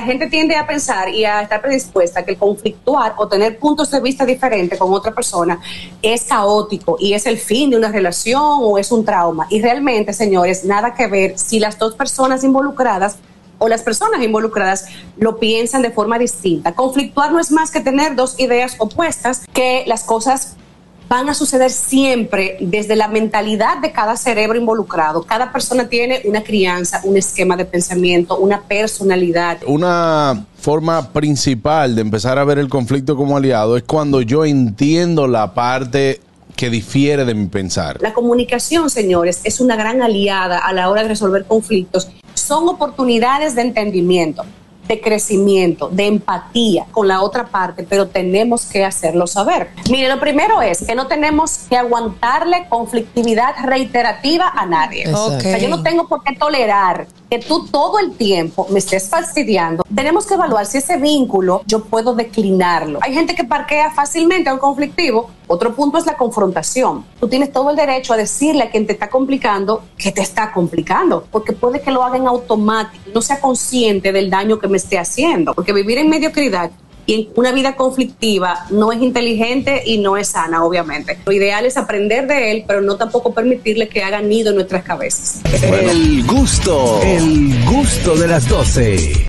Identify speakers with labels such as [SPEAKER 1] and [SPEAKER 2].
[SPEAKER 1] la gente tiende a pensar y a estar predispuesta que el conflictuar o tener puntos de vista diferentes con otra persona es caótico y es el fin de una relación o es un trauma. Y realmente, señores, nada que ver si las dos personas involucradas o las personas involucradas lo piensan de forma distinta. Conflictuar no es más que tener dos ideas opuestas, que las cosas van a suceder siempre desde la mentalidad de cada cerebro involucrado. Cada persona tiene una crianza, un esquema de pensamiento, una personalidad.
[SPEAKER 2] Una forma principal de empezar a ver el conflicto como aliado es cuando yo entiendo la parte que difiere de mi pensar.
[SPEAKER 1] La comunicación, señores, es una gran aliada a la hora de resolver conflictos. Son oportunidades de entendimiento de crecimiento, de empatía con la otra parte, pero tenemos que hacerlo saber. Mire, lo primero es que no tenemos que aguantarle conflictividad reiterativa a nadie. O sea, yo no tengo por qué tolerar que tú todo el tiempo me estés fastidiando. Tenemos que evaluar si ese vínculo yo puedo declinarlo. Hay gente que parquea fácilmente a un conflictivo. Otro punto es la confrontación. Tú tienes todo el derecho a decirle a quien te está complicando que te está complicando, porque puede que lo haga en automático, no sea consciente del daño que me esté haciendo, porque vivir en mediocridad una vida conflictiva no es inteligente y no es sana, obviamente. Lo ideal es aprender de él, pero no tampoco permitirle que haga nido en nuestras cabezas.
[SPEAKER 3] El gusto, el gusto de las 12.